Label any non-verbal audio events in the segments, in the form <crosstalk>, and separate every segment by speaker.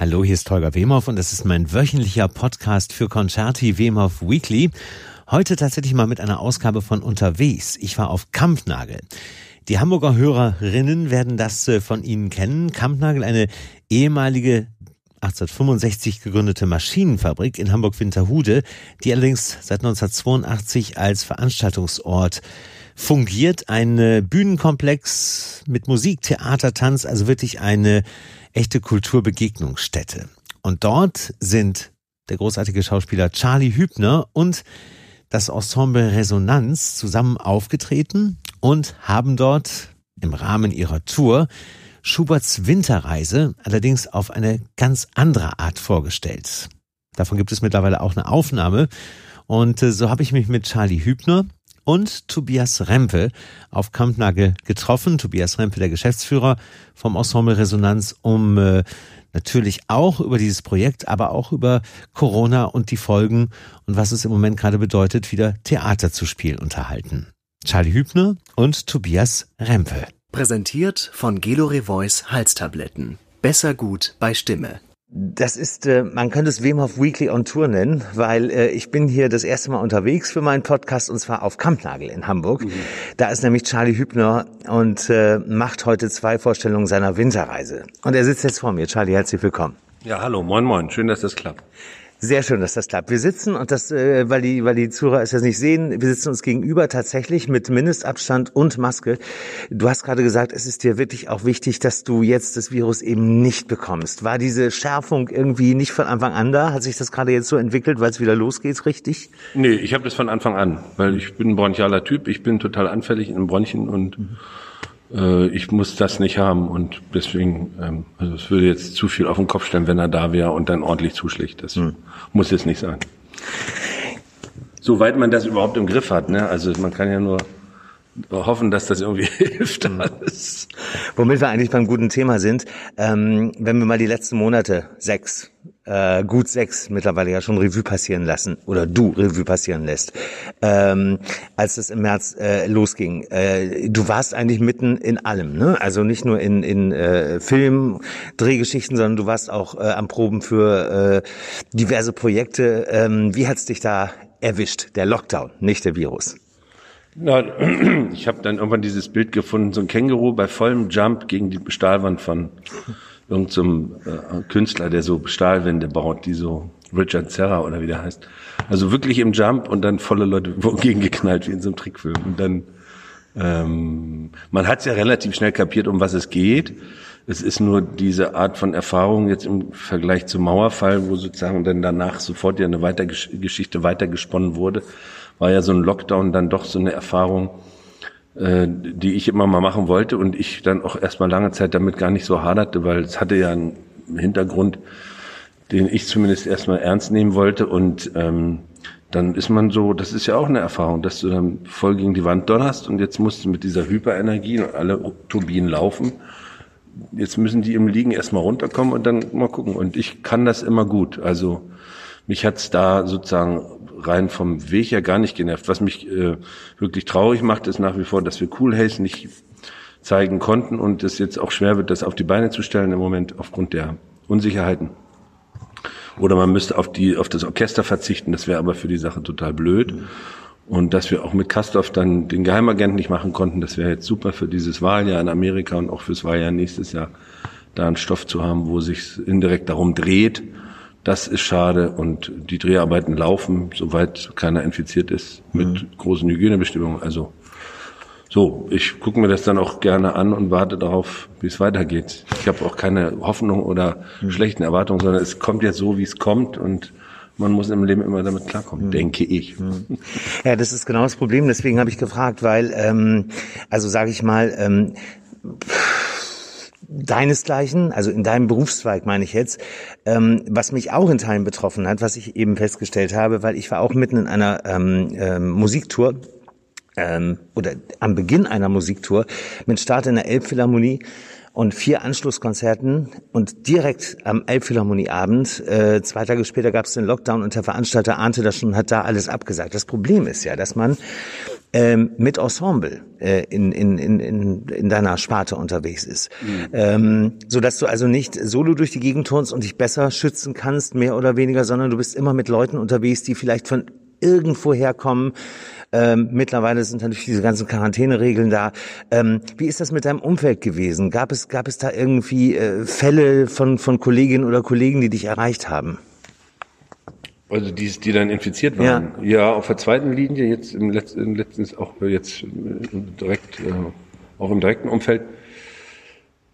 Speaker 1: Hallo, hier ist Holger Wemhoff und das ist mein wöchentlicher Podcast für Concerti Wemhoff Weekly. Heute tatsächlich mal mit einer Ausgabe von Unterwegs. Ich war auf Kampnagel. Die Hamburger Hörerinnen werden das äh, von Ihnen kennen. Kampnagel, eine ehemalige 1865 gegründete Maschinenfabrik in Hamburg-Winterhude, die allerdings seit 1982 als Veranstaltungsort fungiert. Ein äh, Bühnenkomplex mit Musik, Theater, Tanz, also wirklich eine echte Kulturbegegnungsstätte. Und dort sind der großartige Schauspieler Charlie Hübner und das Ensemble Resonanz zusammen aufgetreten und haben dort im Rahmen ihrer Tour Schuberts Winterreise allerdings auf eine ganz andere Art vorgestellt. Davon gibt es mittlerweile auch eine Aufnahme. Und äh, so habe ich mich mit Charlie Hübner und Tobias Rempe auf Kampnagel getroffen. Tobias Rempe, der Geschäftsführer vom Ensemble Resonanz, um äh, natürlich auch über dieses Projekt, aber auch über Corona und die Folgen und was es im Moment gerade bedeutet, wieder Theater zu spielen unterhalten. Charlie Hübner und Tobias Rempe.
Speaker 2: Präsentiert von Gelore Voice Halstabletten. Besser gut bei Stimme.
Speaker 1: Das ist, äh, man könnte es Wim Hof Weekly on Tour nennen, weil äh, ich bin hier das erste Mal unterwegs für meinen Podcast und zwar auf Kampnagel in Hamburg. Mhm. Da ist nämlich Charlie Hübner und äh, macht heute zwei Vorstellungen seiner Winterreise. Und er sitzt jetzt vor mir. Charlie, herzlich willkommen.
Speaker 3: Ja, hallo, moin moin, schön, dass das klappt.
Speaker 1: Sehr schön, dass das klappt. Wir sitzen und das, äh, weil die, weil die Zuhörer es jetzt nicht sehen, wir sitzen uns gegenüber tatsächlich mit Mindestabstand und Maske. Du hast gerade gesagt, es ist dir wirklich auch wichtig, dass du jetzt das Virus eben nicht bekommst. War diese Schärfung irgendwie nicht von Anfang an da? Hat sich das gerade jetzt so entwickelt, weil es wieder losgeht, richtig?
Speaker 3: Nee, ich habe das von Anfang an, weil ich bin ein bronchialer Typ, ich bin total anfällig in Bronchien und mhm äh, ich muss das nicht haben und deswegen, ähm, also es würde jetzt zu viel auf den Kopf stellen, wenn er da wäre und dann ordentlich zuschlägt. Das hm. muss jetzt nicht sein. Soweit man das überhaupt im Griff hat, ne? Also man kann ja nur hoffen, dass das irgendwie <laughs> hilft. Alles.
Speaker 1: Womit wir eigentlich beim guten Thema sind, ähm, wenn wir mal die letzten Monate, sechs, äh, gut sechs mittlerweile ja schon Revue passieren lassen, oder du Revue passieren lässt, ähm, als es im März äh, losging. Äh, du warst eigentlich mitten in allem, ne? Also nicht nur in, in äh, Film, Drehgeschichten, sondern du warst auch äh, am Proben für äh, diverse Projekte. Ähm, wie hat's dich da erwischt? Der Lockdown, nicht der Virus.
Speaker 3: Na, <clears throat> ich habe dann irgendwann dieses Bild gefunden, so ein Känguru bei vollem Jump gegen die Stahlwand von irgendeinem so äh, Künstler, der so Stahlwände baut, die so Richard Serra oder wie der heißt. Also wirklich im Jump und dann volle Leute <laughs> wurden geknallt wie in so einem Trickfilm. Und dann, ähm, man hat es ja relativ schnell kapiert, um was es geht. Es ist nur diese Art von Erfahrung jetzt im Vergleich zum Mauerfall, wo sozusagen dann danach sofort ja eine Weitergeschichte weitergesponnen wurde war ja so ein Lockdown dann doch so eine Erfahrung, die ich immer mal machen wollte und ich dann auch erstmal lange Zeit damit gar nicht so haderte, weil es hatte ja einen Hintergrund, den ich zumindest erstmal ernst nehmen wollte und ähm, dann ist man so, das ist ja auch eine Erfahrung, dass du dann voll gegen die Wand donnerst und jetzt musst du mit dieser Hyperenergie und alle Turbinen laufen. Jetzt müssen die im Liegen erstmal runterkommen und dann mal gucken. Und ich kann das immer gut. Also mich hat's da sozusagen rein vom Weg her gar nicht genervt. Was mich äh, wirklich traurig macht, ist nach wie vor, dass wir Cool Haze nicht zeigen konnten und es jetzt auch schwer wird, das auf die Beine zu stellen im Moment aufgrund der Unsicherheiten. Oder man müsste auf die auf das Orchester verzichten, das wäre aber für die Sache total blöd. Und dass wir auch mit Kastorf dann den Geheimagenten nicht machen konnten, das wäre jetzt super für dieses Wahljahr in Amerika und auch fürs Wahljahr nächstes Jahr, da einen Stoff zu haben, wo sich indirekt darum dreht, das ist schade und die Dreharbeiten laufen, soweit keiner infiziert ist, mit mhm. großen Hygienebestimmungen. Also so, ich gucke mir das dann auch gerne an und warte darauf, wie es weitergeht. Ich habe auch keine Hoffnung oder mhm. schlechten Erwartungen, sondern es kommt jetzt so, wie es kommt und man muss im Leben immer damit klarkommen, mhm. denke ich. Mhm.
Speaker 1: Ja, das ist genau das Problem. Deswegen habe ich gefragt, weil, ähm, also sage ich mal, ähm, deinesgleichen, also in deinem Berufszweig meine ich jetzt, ähm, was mich auch in Teilen betroffen hat, was ich eben festgestellt habe, weil ich war auch mitten in einer ähm, ähm, Musiktour ähm, oder am Beginn einer Musiktour mit Start in der Elbphilharmonie und vier Anschlusskonzerten und direkt am Elbphilharmonieabend, äh, zwei Tage später gab es den Lockdown und der Veranstalter ahnte das schon und hat da alles abgesagt. Das Problem ist ja, dass man ähm, mit Ensemble äh, in, in, in, in, in deiner Sparte unterwegs ist. Mhm. Ähm, so dass du also nicht solo durch die Gegend turnst und dich besser schützen kannst, mehr oder weniger, sondern du bist immer mit Leuten unterwegs, die vielleicht von irgendwo herkommen. Ähm, mittlerweile sind natürlich diese ganzen Quarantäneregeln da. Ähm, wie ist das mit deinem Umfeld gewesen? Gab es, gab es da irgendwie äh, Fälle von, von Kolleginnen oder Kollegen, die dich erreicht haben?
Speaker 3: Also die, die dann infiziert waren. Ja, ja auf der zweiten Linie, jetzt im letzten, letztens auch jetzt direkt, äh, auch im direkten Umfeld.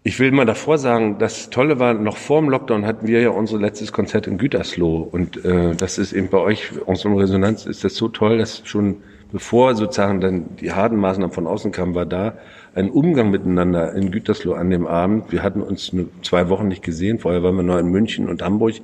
Speaker 3: Ich will mal davor sagen, das Tolle war, noch vor dem Lockdown hatten wir ja unser letztes Konzert in Gütersloh. Und äh, das ist eben bei euch, unserem Resonanz, ist das so toll, dass schon bevor sozusagen dann die harten Maßnahmen von außen kamen, war da ein Umgang miteinander in Gütersloh an dem Abend. Wir hatten uns zwei Wochen nicht gesehen. Vorher waren wir nur in München und Hamburg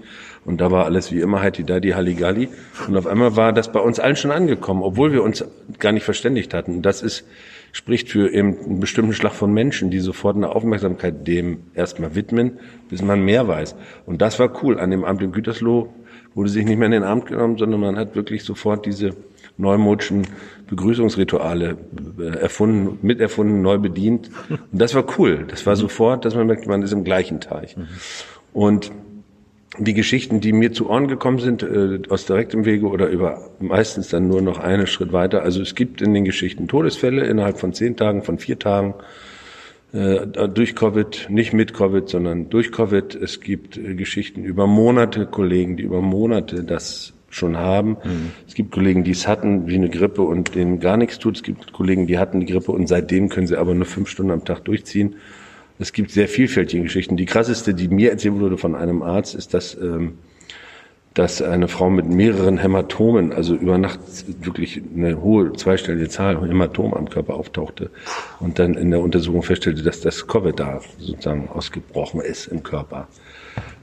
Speaker 3: und da war alles wie immer Heidi Dadi Halligalli. Und auf einmal war das bei uns allen schon angekommen, obwohl wir uns gar nicht verständigt hatten. Und das ist, spricht für eben einen bestimmten Schlag von Menschen, die sofort eine Aufmerksamkeit dem erstmal widmen, bis man mehr weiß. Und das war cool. An dem Abend in Gütersloh wurde sich nicht mehr in den Arm genommen, sondern man hat wirklich sofort diese neumodischen Begrüßungsrituale äh, erfunden, miterfunden, neu bedient. Und das war cool. Das war sofort, dass man merkt, man ist im gleichen Teich. Und die Geschichten, die mir zu Ohren gekommen sind, äh, aus direktem Wege oder über meistens dann nur noch einen Schritt weiter. Also es gibt in den Geschichten Todesfälle innerhalb von zehn Tagen, von vier Tagen, äh, durch Covid, nicht mit Covid, sondern durch Covid. Es gibt äh, Geschichten über Monate, Kollegen, die über Monate das schon haben. Mhm. Es gibt Kollegen, die es hatten wie eine Grippe und denen gar nichts tut. Es gibt Kollegen, die hatten die Grippe und seitdem können sie aber nur fünf Stunden am Tag durchziehen. Es gibt sehr vielfältige Geschichten. Die krasseste, die mir erzählt wurde von einem Arzt, ist, dass, ähm, dass eine Frau mit mehreren Hämatomen, also über Nacht wirklich eine hohe zweistellige Zahl Hämatomen am Körper auftauchte und dann in der Untersuchung feststellte, dass das Covid da sozusagen ausgebrochen ist im Körper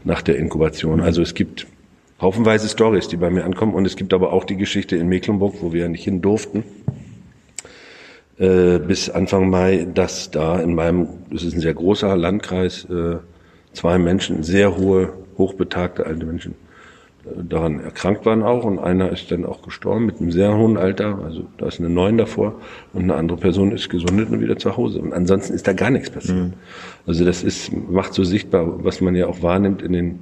Speaker 3: nach der Inkubation. Also es gibt haufenweise Stories, die bei mir ankommen und es gibt aber auch die Geschichte in Mecklenburg, wo wir ja nicht hin durften äh, bis Anfang Mai, dass da in meinem, das ist ein sehr großer Landkreis, äh, zwei Menschen, sehr hohe, hochbetagte alte Menschen, äh, daran erkrankt waren auch und einer ist dann auch gestorben mit einem sehr hohen Alter, also da ist eine Neun davor und eine andere Person ist gesundet und wieder zu Hause und ansonsten ist da gar nichts passiert. Mhm. Also das ist, macht so sichtbar, was man ja auch wahrnimmt in den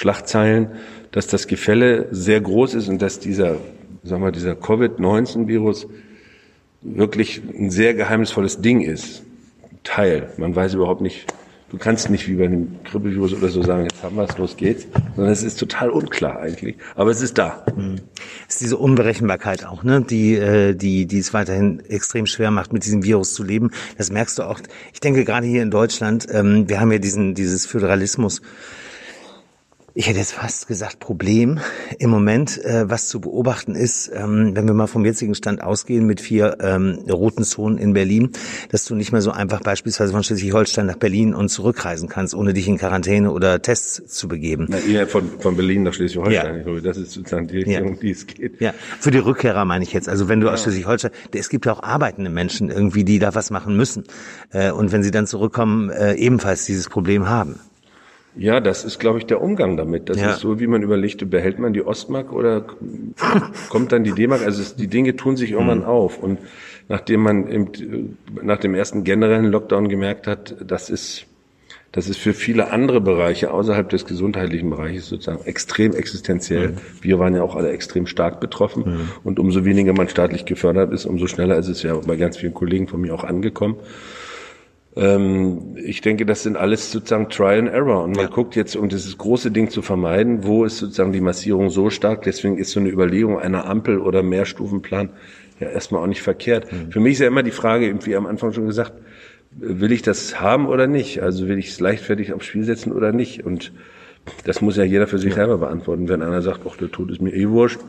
Speaker 3: Schlagzeilen, dass das Gefälle sehr groß ist und dass dieser, sagen wir, dieser Covid-19-Virus wirklich ein sehr geheimnisvolles Ding ist. Teil. Man weiß überhaupt nicht, du kannst nicht wie bei einem Grippevirus oder so sagen, jetzt haben wir es, los geht's, sondern es ist total unklar eigentlich. Aber es ist da.
Speaker 1: Mhm. Es ist diese Unberechenbarkeit auch, ne, die, äh, die, die es weiterhin extrem schwer macht, mit diesem Virus zu leben. Das merkst du auch. Ich denke gerade hier in Deutschland, ähm, wir haben ja diesen, dieses Föderalismus ich hätte jetzt fast gesagt Problem im Moment, äh, was zu beobachten ist, ähm, wenn wir mal vom jetzigen Stand ausgehen mit vier ähm, roten Zonen in Berlin, dass du nicht mehr so einfach beispielsweise von Schleswig-Holstein nach Berlin und zurückreisen kannst, ohne dich in Quarantäne oder Tests zu begeben.
Speaker 3: Na, eher von, von Berlin nach Schleswig-Holstein. Ja. Das ist sozusagen die Richtung, ja. die es geht.
Speaker 1: Ja, für die Rückkehrer meine ich jetzt. Also wenn du ja. aus Schleswig-Holstein, es gibt ja auch arbeitende Menschen irgendwie, die da was machen müssen. Äh, und wenn sie dann zurückkommen, äh, ebenfalls dieses Problem haben.
Speaker 3: Ja, das ist, glaube ich, der Umgang damit. Das ja. ist so, wie man überlegt, behält man die Ostmark oder kommt dann die D-Mark? Also es, die Dinge tun sich irgendwann mhm. auf. Und nachdem man im, nach dem ersten generellen Lockdown gemerkt hat, das ist, das ist für viele andere Bereiche außerhalb des gesundheitlichen Bereiches sozusagen extrem existenziell. Mhm. Wir waren ja auch alle extrem stark betroffen. Mhm. Und umso weniger man staatlich gefördert ist, umso schneller ist es ja bei ganz vielen Kollegen von mir auch angekommen. Ähm, ich denke, das sind alles sozusagen Trial and Error. Und man ja. guckt jetzt, um dieses große Ding zu vermeiden, wo ist sozusagen die Massierung so stark. Deswegen ist so eine Überlegung einer Ampel oder Mehrstufenplan ja erstmal auch nicht verkehrt. Mhm. Für mich ist ja immer die Frage, wie am Anfang schon gesagt, will ich das haben oder nicht? Also will ich es leichtfertig aufs Spiel setzen oder nicht? Und das muss ja jeder für sich ja. selber beantworten. Wenn einer sagt, ach, der Tod ist mir eh wurscht,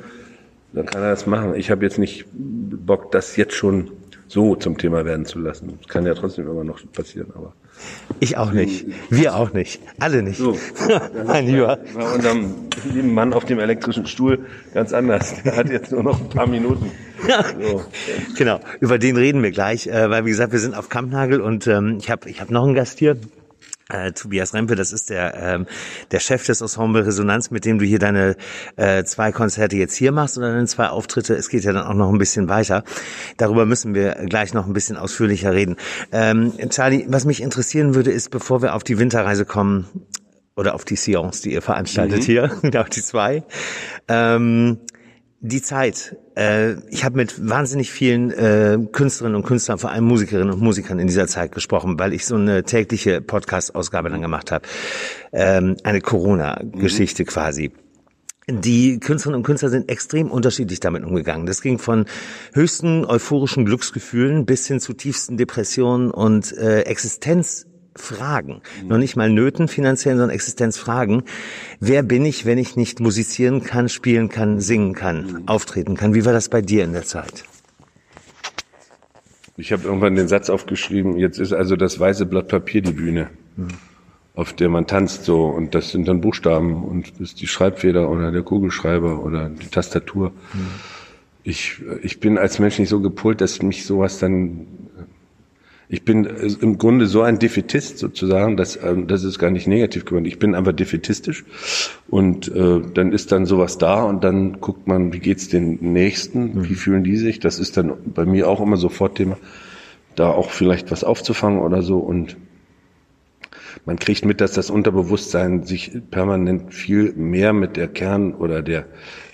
Speaker 3: dann kann er das machen. Ich habe jetzt nicht Bock, das jetzt schon so zum Thema werden zu lassen. Das kann ja trotzdem immer noch passieren, aber.
Speaker 1: Ich auch nicht. Wir auch nicht. Alle nicht. So, <laughs>
Speaker 3: mein Lieber. Bei unserem lieben Mann auf dem elektrischen Stuhl ganz anders. Der hat jetzt nur noch ein paar Minuten.
Speaker 1: So. Genau. Über den reden wir gleich, äh, weil wie gesagt, wir sind auf Kampnagel und ähm, ich habe ich hab noch einen Gast hier. Äh, Tobias Rempe, das ist der, ähm, der Chef des Ensemble Resonanz, mit dem du hier deine äh, zwei Konzerte jetzt hier machst oder deine zwei Auftritte. Es geht ja dann auch noch ein bisschen weiter. Darüber müssen wir gleich noch ein bisschen ausführlicher reden. Ähm, Charlie, was mich interessieren würde, ist, bevor wir auf die Winterreise kommen, oder auf die Seance, die ihr veranstaltet mhm. hier, auf <laughs> die zwei. Ähm, die Zeit. Äh, ich habe mit wahnsinnig vielen äh, Künstlerinnen und Künstlern, vor allem Musikerinnen und Musikern in dieser Zeit gesprochen, weil ich so eine tägliche Podcast-Ausgabe dann gemacht habe. Ähm, eine Corona-Geschichte mhm. quasi. Die Künstlerinnen und Künstler sind extrem unterschiedlich damit umgegangen. Das ging von höchsten euphorischen Glücksgefühlen bis hin zu tiefsten Depressionen und äh, Existenz Fragen. Mhm. Noch nicht mal Nöten finanziellen, sondern Existenzfragen. Wer bin ich, wenn ich nicht musizieren kann, spielen kann, singen kann, mhm. auftreten kann? Wie war das bei dir in der Zeit?
Speaker 3: Ich habe irgendwann den Satz aufgeschrieben, jetzt ist also das weiße Blatt Papier die Bühne, mhm. auf der man tanzt so und das sind dann Buchstaben und das ist die Schreibfeder oder der Kugelschreiber oder die Tastatur. Mhm. Ich, ich bin als Mensch nicht so gepolt, dass mich sowas dann ich bin äh, im Grunde so ein Defetist sozusagen, dass ähm, das ist gar nicht negativ gemeint. Ich bin einfach defetistisch und äh, dann ist dann sowas da und dann guckt man, wie geht's den Nächsten, wie mhm. fühlen die sich? Das ist dann bei mir auch immer sofort Thema, da auch vielleicht was aufzufangen oder so und man kriegt mit, dass das Unterbewusstsein sich permanent viel mehr mit der Kern oder der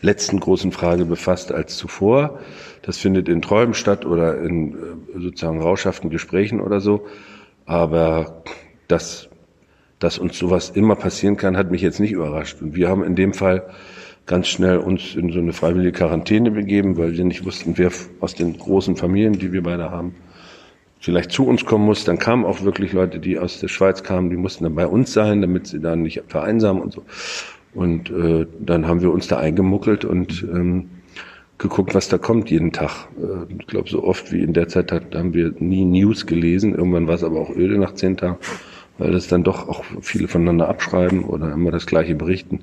Speaker 3: letzten großen Frage befasst als zuvor. Das findet in Träumen statt oder in äh, sozusagen rauschhaften Gesprächen oder so. Aber dass, dass uns sowas immer passieren kann, hat mich jetzt nicht überrascht. Und wir haben in dem Fall ganz schnell uns in so eine freiwillige Quarantäne begeben, weil wir nicht wussten, wer aus den großen Familien, die wir beide haben, vielleicht zu uns kommen muss. Dann kamen auch wirklich Leute, die aus der Schweiz kamen, die mussten dann bei uns sein, damit sie dann nicht vereinsamen und so. Und äh, dann haben wir uns da eingemuckelt und ähm, geguckt, was da kommt jeden Tag. Äh, ich glaube, so oft wie in der Zeit haben wir nie News gelesen. Irgendwann war es aber auch öde nach zehn Tagen, weil das dann doch auch viele voneinander abschreiben oder immer das Gleiche berichten.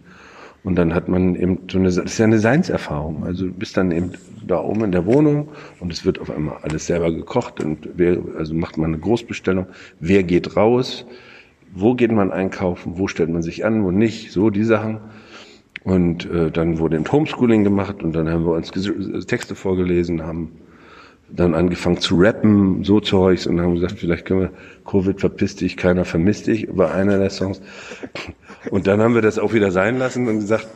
Speaker 3: Und dann hat man eben so eine, das ist ja eine Seinserfahrung. Also du bist dann eben da oben in der Wohnung und es wird auf einmal alles selber gekocht und wer, also macht man eine Großbestellung. Wer geht raus? Wo geht man einkaufen? Wo stellt man sich an? Wo nicht? So die Sachen. Und äh, dann wurde eben Homeschooling gemacht und dann haben wir uns Texte vorgelesen, haben dann angefangen zu rappen, so Zeugs und haben gesagt, vielleicht können wir Covid verpiss dich, keiner vermisst dich über einer der Songs. Und dann haben wir das auch wieder sein lassen und gesagt,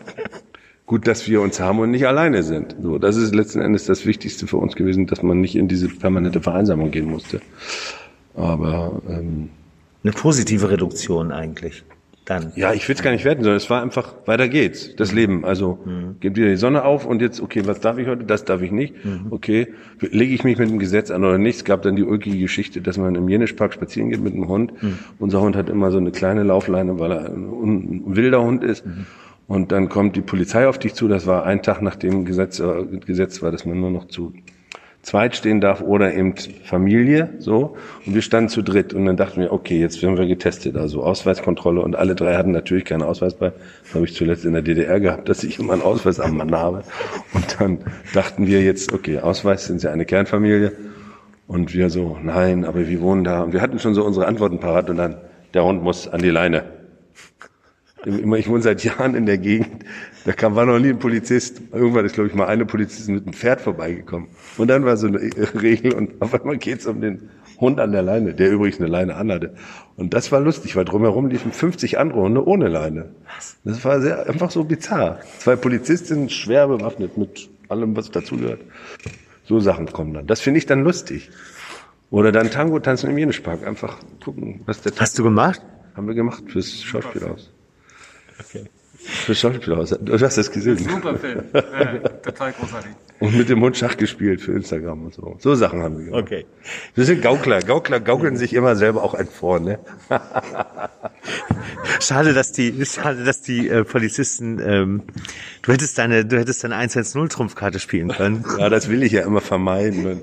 Speaker 3: gut, dass wir uns haben und nicht alleine sind. So, das ist letzten Endes das Wichtigste für uns gewesen, dass man nicht in diese permanente Vereinsamung gehen musste. Aber ähm,
Speaker 1: eine positive Reduktion eigentlich
Speaker 3: dann. Ja, ich will es gar nicht werten, sondern es war einfach, weiter geht's, das Leben. Also mhm. geht wieder die Sonne auf und jetzt, okay, was darf ich heute? Das darf ich nicht. Mhm. Okay, lege ich mich mit dem Gesetz an oder nicht? Es gab dann die ulkige Geschichte, dass man im Jenischpark spazieren geht mit einem Hund. Mhm. Unser Hund hat immer so eine kleine Laufleine, weil er ein wilder Hund ist. Mhm. Und dann kommt die Polizei auf dich zu. Das war ein Tag, nachdem Gesetz, äh, Gesetz war, dass man nur noch zu zweit stehen darf oder eben Familie, so. Und wir standen zu dritt und dann dachten wir, okay, jetzt werden wir getestet, also Ausweiskontrolle und alle drei hatten natürlich keinen Ausweis bei. Das habe ich zuletzt in der DDR gehabt, dass ich immer einen Ausweis am Mann habe. Und dann dachten wir jetzt, okay, Ausweis sind ja eine Kernfamilie. Und wir so, nein, aber wir wohnen da. Und wir hatten schon so unsere Antworten parat und dann, der Hund muss an die Leine. Ich wohne seit Jahren in der Gegend. Da kam, war noch nie ein Polizist. Irgendwann ist, glaube ich, mal eine Polizistin mit einem Pferd vorbeigekommen. Und dann war so eine <laughs> Regel und auf einmal geht's um den Hund an der Leine, der übrigens eine Leine anhatte. Und das war lustig, weil drumherum liefen 50 andere Hunde ohne Leine. Das war sehr, einfach so bizarr. Zwei Polizistinnen schwer bewaffnet mit allem, was dazugehört. So Sachen kommen dann. Das finde ich dann lustig. Oder dann Tango tanzen im Jenispark. Einfach gucken, was der
Speaker 1: Tango Hast du gemacht?
Speaker 3: Haben wir gemacht fürs Schauspielhaus. Okay. Für Schauspielhaus. Du hast das gesehen. Super Film. äh, total großartig. Und mit dem Hund Schach gespielt für Instagram und so. So Sachen haben wir gemacht. Okay. Wir sind Gaukler. Gaukler gaukeln sich immer selber auch ein vor, ne? <laughs>
Speaker 1: schade, dass die, schade, dass die äh, Polizisten, ähm, du hättest deine, du hättest deine 110 Trumpfkarte spielen können.
Speaker 3: Ja, das will ich ja immer vermeiden. Ja,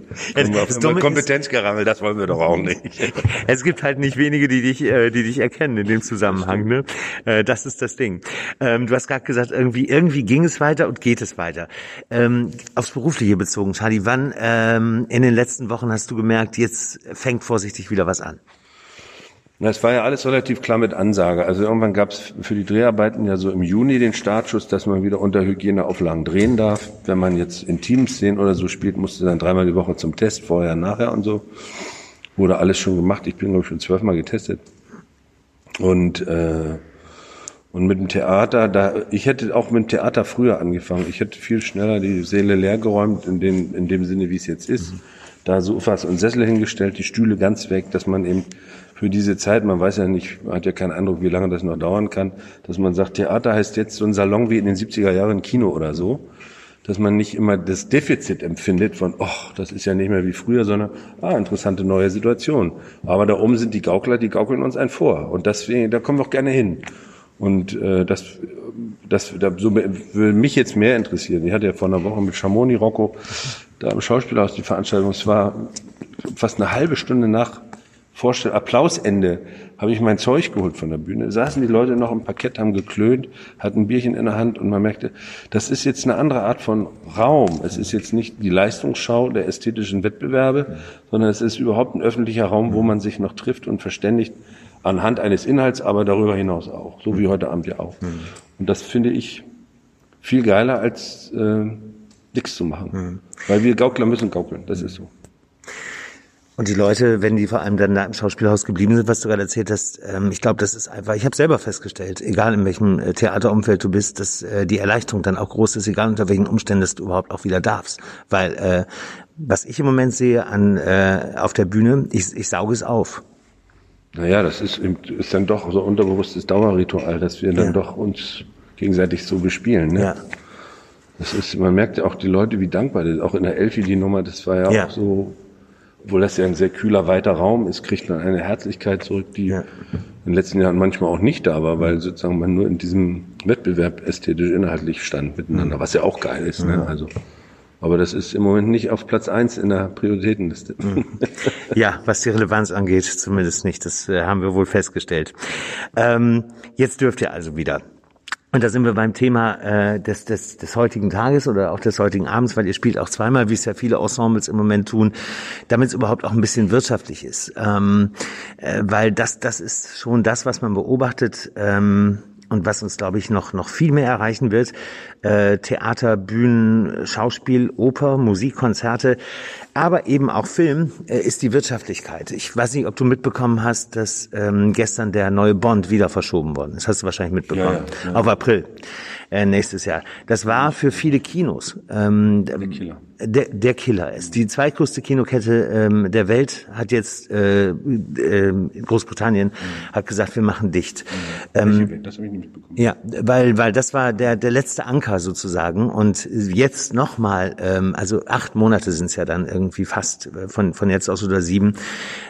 Speaker 3: das wollen wir doch auch nicht. <laughs>
Speaker 1: es gibt halt nicht wenige, die dich, äh, die dich erkennen in dem Zusammenhang, ne? Äh, das ist das Ding. Ähm, du hast gerade gesagt, irgendwie, irgendwie ging es weiter und geht es weiter. Ähm, aufs Berufliche bezogen, Charlie, wann ähm, in den letzten Wochen hast du gemerkt, jetzt fängt vorsichtig wieder was an?
Speaker 3: Na, es war ja alles relativ klar mit Ansage. Also irgendwann gab es für die Dreharbeiten ja so im Juni den Startschuss, dass man wieder unter Hygieneauflagen drehen darf. Wenn man jetzt in Teamszenen oder so spielt, musste dann dreimal die Woche zum Test, vorher, nachher und so. Wurde alles schon gemacht. Ich bin, glaube ich, schon zwölfmal getestet. Und äh, und mit dem Theater, da ich hätte auch mit dem Theater früher angefangen. Ich hätte viel schneller die Seele leergeräumt in dem in dem Sinne, wie es jetzt ist. Mhm. Da Sofas und Sessel hingestellt, die Stühle ganz weg, dass man eben für diese Zeit, man weiß ja nicht, man hat ja keinen Eindruck, wie lange das noch dauern kann, dass man sagt, Theater heißt jetzt so ein Salon wie in den 70er Jahren Kino oder so, dass man nicht immer das Defizit empfindet von, oh, das ist ja nicht mehr wie früher, sondern, ah, interessante neue Situation. Aber da oben sind die Gaukler, die gaukeln uns ein vor. Und deswegen, da kommen wir auch gerne hin. Und äh, das, das da, so würde mich jetzt mehr interessieren. Ich hatte ja vor einer Woche mit Chamoni Rocco da im Schauspielhaus die Veranstaltung. Es war fast eine halbe Stunde nach Vorstell Applausende habe ich mein Zeug geholt von der Bühne. Saßen die Leute noch im Parkett, haben geklönt, hatten ein Bierchen in der Hand und man merkte, das ist jetzt eine andere Art von Raum. Es ist jetzt nicht die Leistungsschau der ästhetischen Wettbewerbe, sondern es ist überhaupt ein öffentlicher Raum, wo man sich noch trifft und verständigt anhand eines Inhalts, aber darüber hinaus auch, so wie heute Abend ja auch. Mhm. Und das finde ich viel geiler als äh, nichts zu machen, mhm. weil wir Gaukler müssen gaukeln, das ist so.
Speaker 1: Und die Leute, wenn die vor allem dann da im Schauspielhaus geblieben sind, was du gerade erzählt hast, ähm, ich glaube, das ist einfach, ich habe selber festgestellt, egal in welchem äh, Theaterumfeld du bist, dass äh, die Erleichterung dann auch groß ist, egal unter welchen Umständen dass du überhaupt auch wieder darfst. Weil äh, was ich im Moment sehe an äh, auf der Bühne, ich, ich sauge es auf.
Speaker 3: Naja, das ist, ist dann doch so unterbewusstes Dauerritual, dass wir dann ja. doch uns gegenseitig so bespielen. Ne? Ja. Das ist, man merkt ja auch die Leute, wie dankbar das. Auch in der Elfi die Nummer, das war ja, ja. auch so obwohl das ja ein sehr kühler, weiter Raum ist, kriegt man eine Herzlichkeit zurück, die ja. in den letzten Jahren manchmal auch nicht da war, weil sozusagen man nur in diesem Wettbewerb ästhetisch inhaltlich stand miteinander, was ja auch geil ist. Ne? Also, aber das ist im Moment nicht auf Platz eins in der Prioritätenliste.
Speaker 1: Ja, was die Relevanz angeht, zumindest nicht. Das äh, haben wir wohl festgestellt. Ähm, jetzt dürft ihr also wieder. Und da sind wir beim Thema äh, des, des, des heutigen Tages oder auch des heutigen Abends, weil ihr spielt auch zweimal, wie es ja viele Ensembles im Moment tun, damit es überhaupt auch ein bisschen wirtschaftlich ist. Ähm, äh, weil das, das ist schon das, was man beobachtet. Ähm, und was uns, glaube ich, noch, noch viel mehr erreichen wird, äh, Theater, Bühnen, Schauspiel, Oper, Musik, Konzerte, aber eben auch Film, äh, ist die Wirtschaftlichkeit. Ich weiß nicht, ob du mitbekommen hast, dass ähm, gestern der neue Bond wieder verschoben worden ist. Das hast du wahrscheinlich mitbekommen. Ja, ja, Auf April äh, nächstes Jahr. Das war für viele Kinos ähm, der Killer. Der, der Killer ist. Die zweitgrößte Kinokette ähm, der Welt hat jetzt äh, äh, Großbritannien mhm. hat gesagt, wir machen dicht. Mhm. Ähm, das habe ich nicht mitbekommen. Ja, weil weil das war der der letzte Anker sozusagen und jetzt nochmal, ähm, also acht Monate sind es ja dann irgendwie fast äh, von von jetzt aus oder sieben,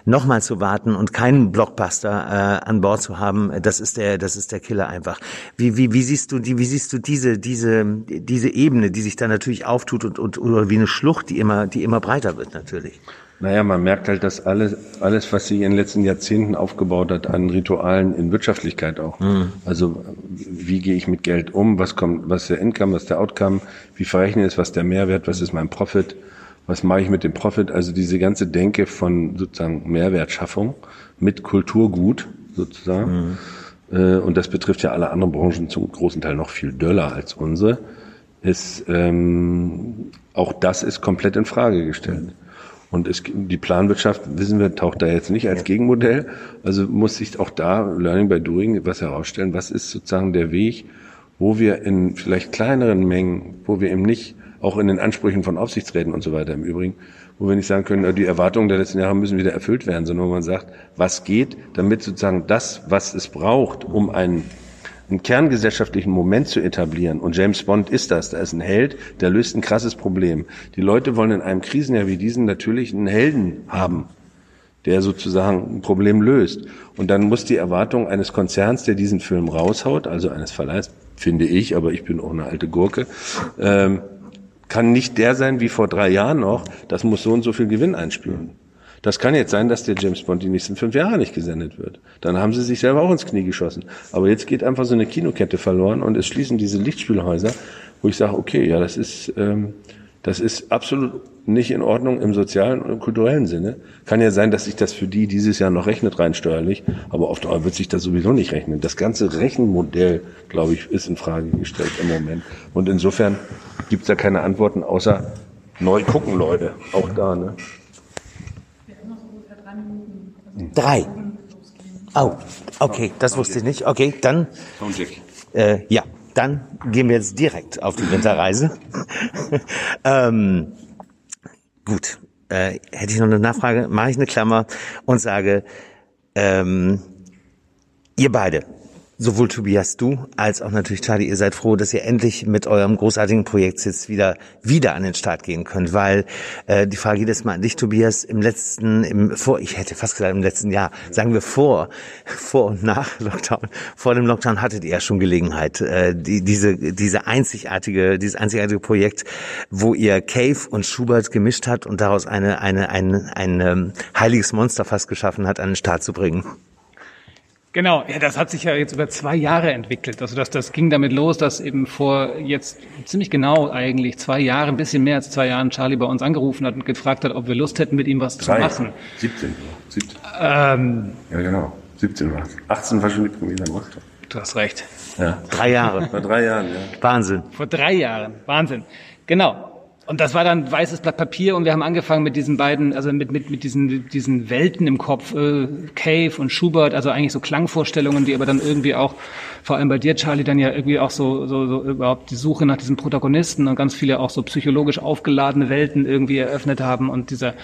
Speaker 1: nochmal zu warten und keinen Blockbuster äh, an Bord zu haben, das ist der das ist der Killer einfach. Wie wie wie siehst du die wie siehst du diese diese diese Ebene, die sich da natürlich auftut und und oder wie eine Schlucht, die immer, die immer breiter wird natürlich.
Speaker 3: Naja, man merkt halt, dass alles, alles, was sich in den letzten Jahrzehnten aufgebaut hat an Ritualen in Wirtschaftlichkeit auch. Mhm. Also, wie gehe ich mit Geld um? Was kommt, was ist der Income, was ist der Outcome? Wie verrechne ich es? Was ist der Mehrwert? Was ist mein Profit? Was mache ich mit dem Profit? Also diese ganze Denke von sozusagen Mehrwertschaffung mit Kulturgut sozusagen. Mhm. Und das betrifft ja alle anderen Branchen zum großen Teil noch viel döller als unsere ist ähm, auch das ist komplett in Frage gestellt. Und es, die Planwirtschaft, wissen wir, taucht da jetzt nicht als Gegenmodell. Also muss sich auch da Learning by Doing was herausstellen. Was ist sozusagen der Weg, wo wir in vielleicht kleineren Mengen, wo wir eben nicht auch in den Ansprüchen von Aufsichtsräten und so weiter im Übrigen, wo wir nicht sagen können, die Erwartungen der letzten Jahre müssen wieder erfüllt werden, sondern wo man sagt, was geht, damit sozusagen das, was es braucht, um einen einen kerngesellschaftlichen Moment zu etablieren. Und James Bond ist das. Da ist ein Held, der löst ein krasses Problem. Die Leute wollen in einem Krisenjahr wie diesem natürlich einen Helden haben, der sozusagen ein Problem löst. Und dann muss die Erwartung eines Konzerns, der diesen Film raushaut, also eines Verleihs, finde ich, aber ich bin auch eine alte Gurke, ähm, kann nicht der sein wie vor drei Jahren noch. Das muss so und so viel Gewinn einspielen. Das kann jetzt sein, dass der James Bond die nächsten fünf Jahre nicht gesendet wird. Dann haben sie sich selber auch ins Knie geschossen. Aber jetzt geht einfach so eine Kinokette verloren und es schließen diese Lichtspielhäuser, wo ich sage, okay, ja, das ist, ähm, Das ist absolut nicht in Ordnung im sozialen und kulturellen Sinne. Kann ja sein, dass sich das für die dieses Jahr noch rechnet rein steuerlich, aber auf Dauer wird sich das sowieso nicht rechnen. Das ganze Rechenmodell, glaube ich, ist in Frage gestellt im Moment. Und insofern gibt es da keine Antworten, außer neu gucken, Leute. Auch da, ne?
Speaker 1: Drei. Oh, okay, das wusste ich nicht. Okay, dann, äh, ja, dann gehen wir jetzt direkt auf die Winterreise. <laughs> ähm, gut, äh, hätte ich noch eine Nachfrage, mache ich eine Klammer und sage, ähm, ihr beide, sowohl Tobias du als auch natürlich Charlie, ihr seid froh, dass ihr endlich mit eurem großartigen Projekt jetzt wieder wieder an den Start gehen könnt, weil äh, die Frage jedes Mal an dich, Tobias, im letzten, im vor, ich hätte fast gesagt im letzten Jahr, sagen wir vor, <laughs> vor und nach Lockdown, vor dem Lockdown hattet ihr ja schon Gelegenheit, äh, die, diese diese einzigartige, dieses einzigartige Projekt, wo ihr Cave und Schubert gemischt hat und daraus eine eine ein ein, ein ähm, heiliges Monster fast geschaffen hat, an den Start zu bringen.
Speaker 4: Genau, ja, das hat sich ja jetzt über zwei Jahre entwickelt. Also das, das ging damit los, dass eben vor jetzt ziemlich genau eigentlich zwei Jahre, ein bisschen mehr als zwei Jahren, Charlie bei uns angerufen hat und gefragt hat, ob wir Lust hätten, mit ihm was
Speaker 3: Drei.
Speaker 4: zu machen.
Speaker 3: 17. 17.
Speaker 4: Ähm,
Speaker 3: Ja, genau. 17 war es. 18 war schon die Premiere Rostock.
Speaker 4: du hast recht.
Speaker 3: Ja.
Speaker 1: Drei Jahre,
Speaker 3: Vor drei Jahren, ja.
Speaker 1: Wahnsinn.
Speaker 4: Vor drei Jahren. Wahnsinn. Genau. Und das war dann weißes Blatt Papier und wir haben angefangen mit diesen beiden, also mit, mit, mit diesen, diesen Welten im Kopf, äh, Cave und Schubert, also eigentlich so Klangvorstellungen, die aber dann irgendwie auch, vor allem bei dir, Charlie, dann ja irgendwie auch so, so, so überhaupt die Suche nach diesem Protagonisten und ganz viele auch so psychologisch aufgeladene Welten irgendwie eröffnet haben und dieser,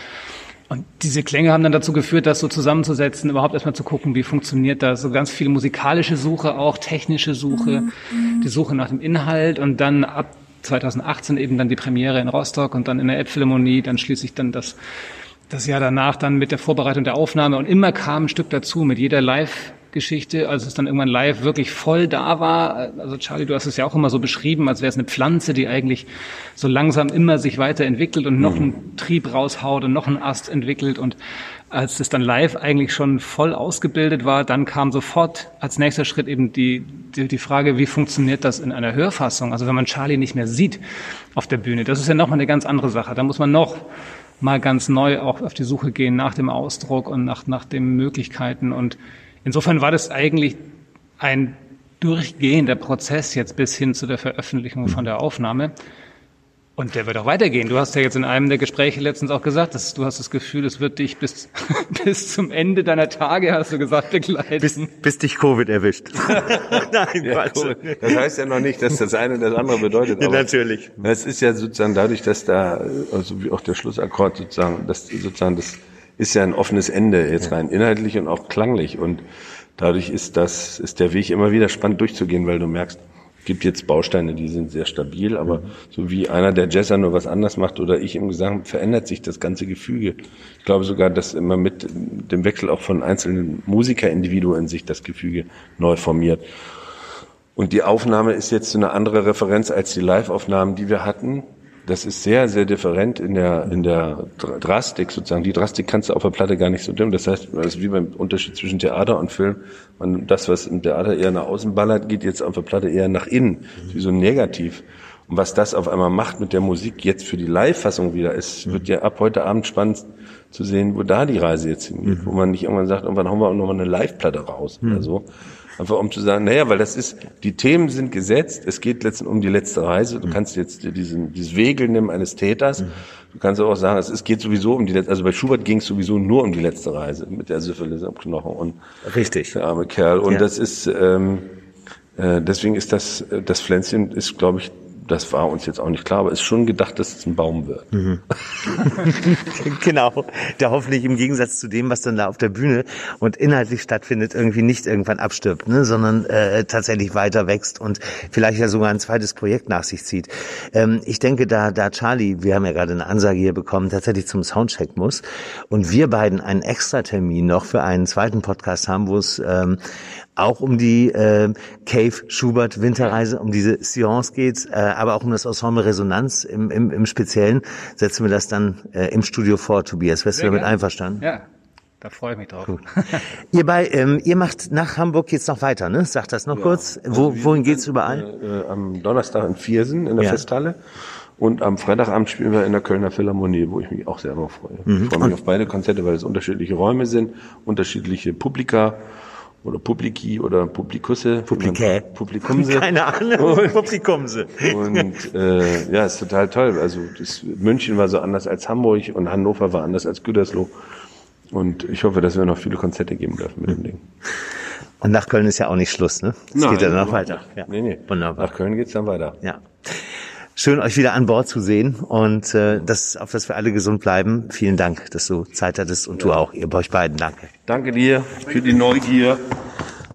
Speaker 4: und diese Klänge haben dann dazu geführt, das so zusammenzusetzen, überhaupt erstmal zu gucken, wie funktioniert das. So ganz viel musikalische Suche auch, technische Suche, die Suche nach dem Inhalt und dann ab 2018 eben dann die Premiere in Rostock und dann in der Elbphilharmonie, dann schließlich dann das, das Jahr danach dann mit der Vorbereitung der Aufnahme. Und immer kam ein Stück dazu mit jeder Live-Geschichte, als es dann irgendwann live wirklich voll da war. Also Charlie, du hast es ja auch immer so beschrieben, als wäre es eine Pflanze, die eigentlich so langsam immer sich weiterentwickelt und noch einen Trieb raushaut und noch einen Ast entwickelt. Und als es dann live eigentlich schon voll ausgebildet war, dann kam sofort als nächster Schritt eben die, die, die Frage, wie funktioniert das in einer Hörfassung? Also wenn man Charlie nicht mehr sieht auf der Bühne, das ist ja nochmal eine ganz andere Sache. Da muss man noch mal ganz neu auch auf die Suche gehen nach dem Ausdruck und nach, nach den Möglichkeiten. Und insofern war das eigentlich ein durchgehender Prozess jetzt bis hin zu der Veröffentlichung von der Aufnahme. Und der wird auch weitergehen. Du hast ja jetzt in einem der Gespräche letztens auch gesagt, dass du hast das Gefühl, es wird dich bis, <laughs> bis zum Ende deiner Tage, hast du gesagt, begleiten.
Speaker 1: Bis, bis dich Covid erwischt. <laughs> Nein,
Speaker 3: Ja,
Speaker 1: Quatsch.
Speaker 3: cool. Das heißt ja noch nicht, dass das eine das andere bedeutet.
Speaker 1: Ja, natürlich.
Speaker 3: Es ist ja sozusagen dadurch, dass da, also wie auch der Schlussakkord sozusagen, das sozusagen, das ist ja ein offenes Ende jetzt rein inhaltlich und auch klanglich und dadurch ist das, ist der Weg immer wieder spannend durchzugehen, weil du merkst, gibt jetzt Bausteine, die sind sehr stabil, aber so wie einer der Jazzer nur was anders macht oder ich im Gesang, verändert sich das ganze Gefüge. Ich glaube sogar, dass immer mit dem Wechsel auch von einzelnen Musikerindividuen sich das Gefüge neu formiert. Und die Aufnahme ist jetzt eine andere Referenz als die Live-Aufnahmen, die wir hatten. Das ist sehr, sehr different in der, in der Dr- Drastik sozusagen. Die Drastik kannst du auf der Platte gar nicht so dümmen. Das heißt, das ist wie beim Unterschied zwischen Theater und Film. Man, das, was im Theater eher nach außen ballert, geht jetzt auf der Platte eher nach innen. Wie so negativ. Und was das auf einmal macht mit der Musik jetzt für die Live-Fassung wieder, es wird ja ab heute Abend spannend zu sehen, wo da die Reise jetzt hingeht. Wo man nicht irgendwann sagt, irgendwann hauen wir auch nochmal eine Live-Platte raus oder so. Einfach um zu sagen, naja, weil das ist, die Themen sind gesetzt, es geht letztendlich um die letzte Reise. Du kannst jetzt diesen, dieses Wegel nehmen eines Täters. Du kannst aber auch sagen, es geht sowieso um die letzte, also bei Schubert ging es sowieso nur um die letzte Reise mit der Syphilis am Knochen und
Speaker 1: Richtig.
Speaker 3: der arme Kerl. Und
Speaker 1: Ja.
Speaker 3: das ist, ähm, äh, deswegen ist das, das Pflänzchen ist, glaube ich, das war uns jetzt auch nicht klar, aber ist schon gedacht, dass es ein Baum wird. <laughs>
Speaker 1: genau, der hoffentlich im Gegensatz zu dem, was dann da auf der Bühne und inhaltlich stattfindet, irgendwie nicht irgendwann abstirbt, ne, sondern äh, tatsächlich weiter wächst und vielleicht ja sogar ein zweites Projekt nach sich zieht. Ähm, ich denke, da, da Charlie, wir haben ja gerade eine Ansage hier bekommen, tatsächlich zum Soundcheck muss und wir beiden einen Extratermin noch für einen zweiten Podcast haben, wo es ähm, auch um die äh, Cave Schubert Winterreise, um diese Seance geht, äh, aber auch um das Ensemble Resonanz im, im, im Speziellen, setzen wir das dann äh, im Studio vor, Tobias. Wärst du damit
Speaker 4: gerne.
Speaker 1: einverstanden?
Speaker 4: Ja, da freue ich mich drauf.
Speaker 1: Ihr bei, ähm, ihr macht nach Hamburg jetzt noch weiter, ne? Sagt das noch kurz. Wo, wohin geht's überall?
Speaker 3: Äh, am Donnerstag in Viersen in der
Speaker 1: Ja.
Speaker 3: Festhalle. Und am Freitagabend spielen wir in der Kölner Philharmonie, wo ich mich auch sehr darauf freue. Ich freue mich auf beide Konzerte, weil es unterschiedliche Räume sind, unterschiedliche Publika oder Publiki oder Publikusse.
Speaker 1: Publikä.
Speaker 3: Publikumse. <laughs>
Speaker 1: Keine Ahnung, Publikumse.
Speaker 3: Und äh, ja, ist total toll. Also das, München war so anders als Hamburg und Hannover war anders als Gütersloh. Und ich hoffe, dass wir noch viele Konzerte geben dürfen mit dem Ding.
Speaker 1: Und nach Köln ist ja auch nicht Schluss, ne? Es geht ja noch weiter. Ja.
Speaker 3: Nee, nee.
Speaker 1: Wunderbar.
Speaker 3: Nach Köln geht's dann weiter.
Speaker 1: Ja. Schön, euch wieder an Bord zu sehen und äh, das, auf dass wir alle gesund bleiben. Vielen Dank, dass du Zeit hattest und du auch, ihr bei euch beiden. Danke.
Speaker 3: Danke dir für die Neugier.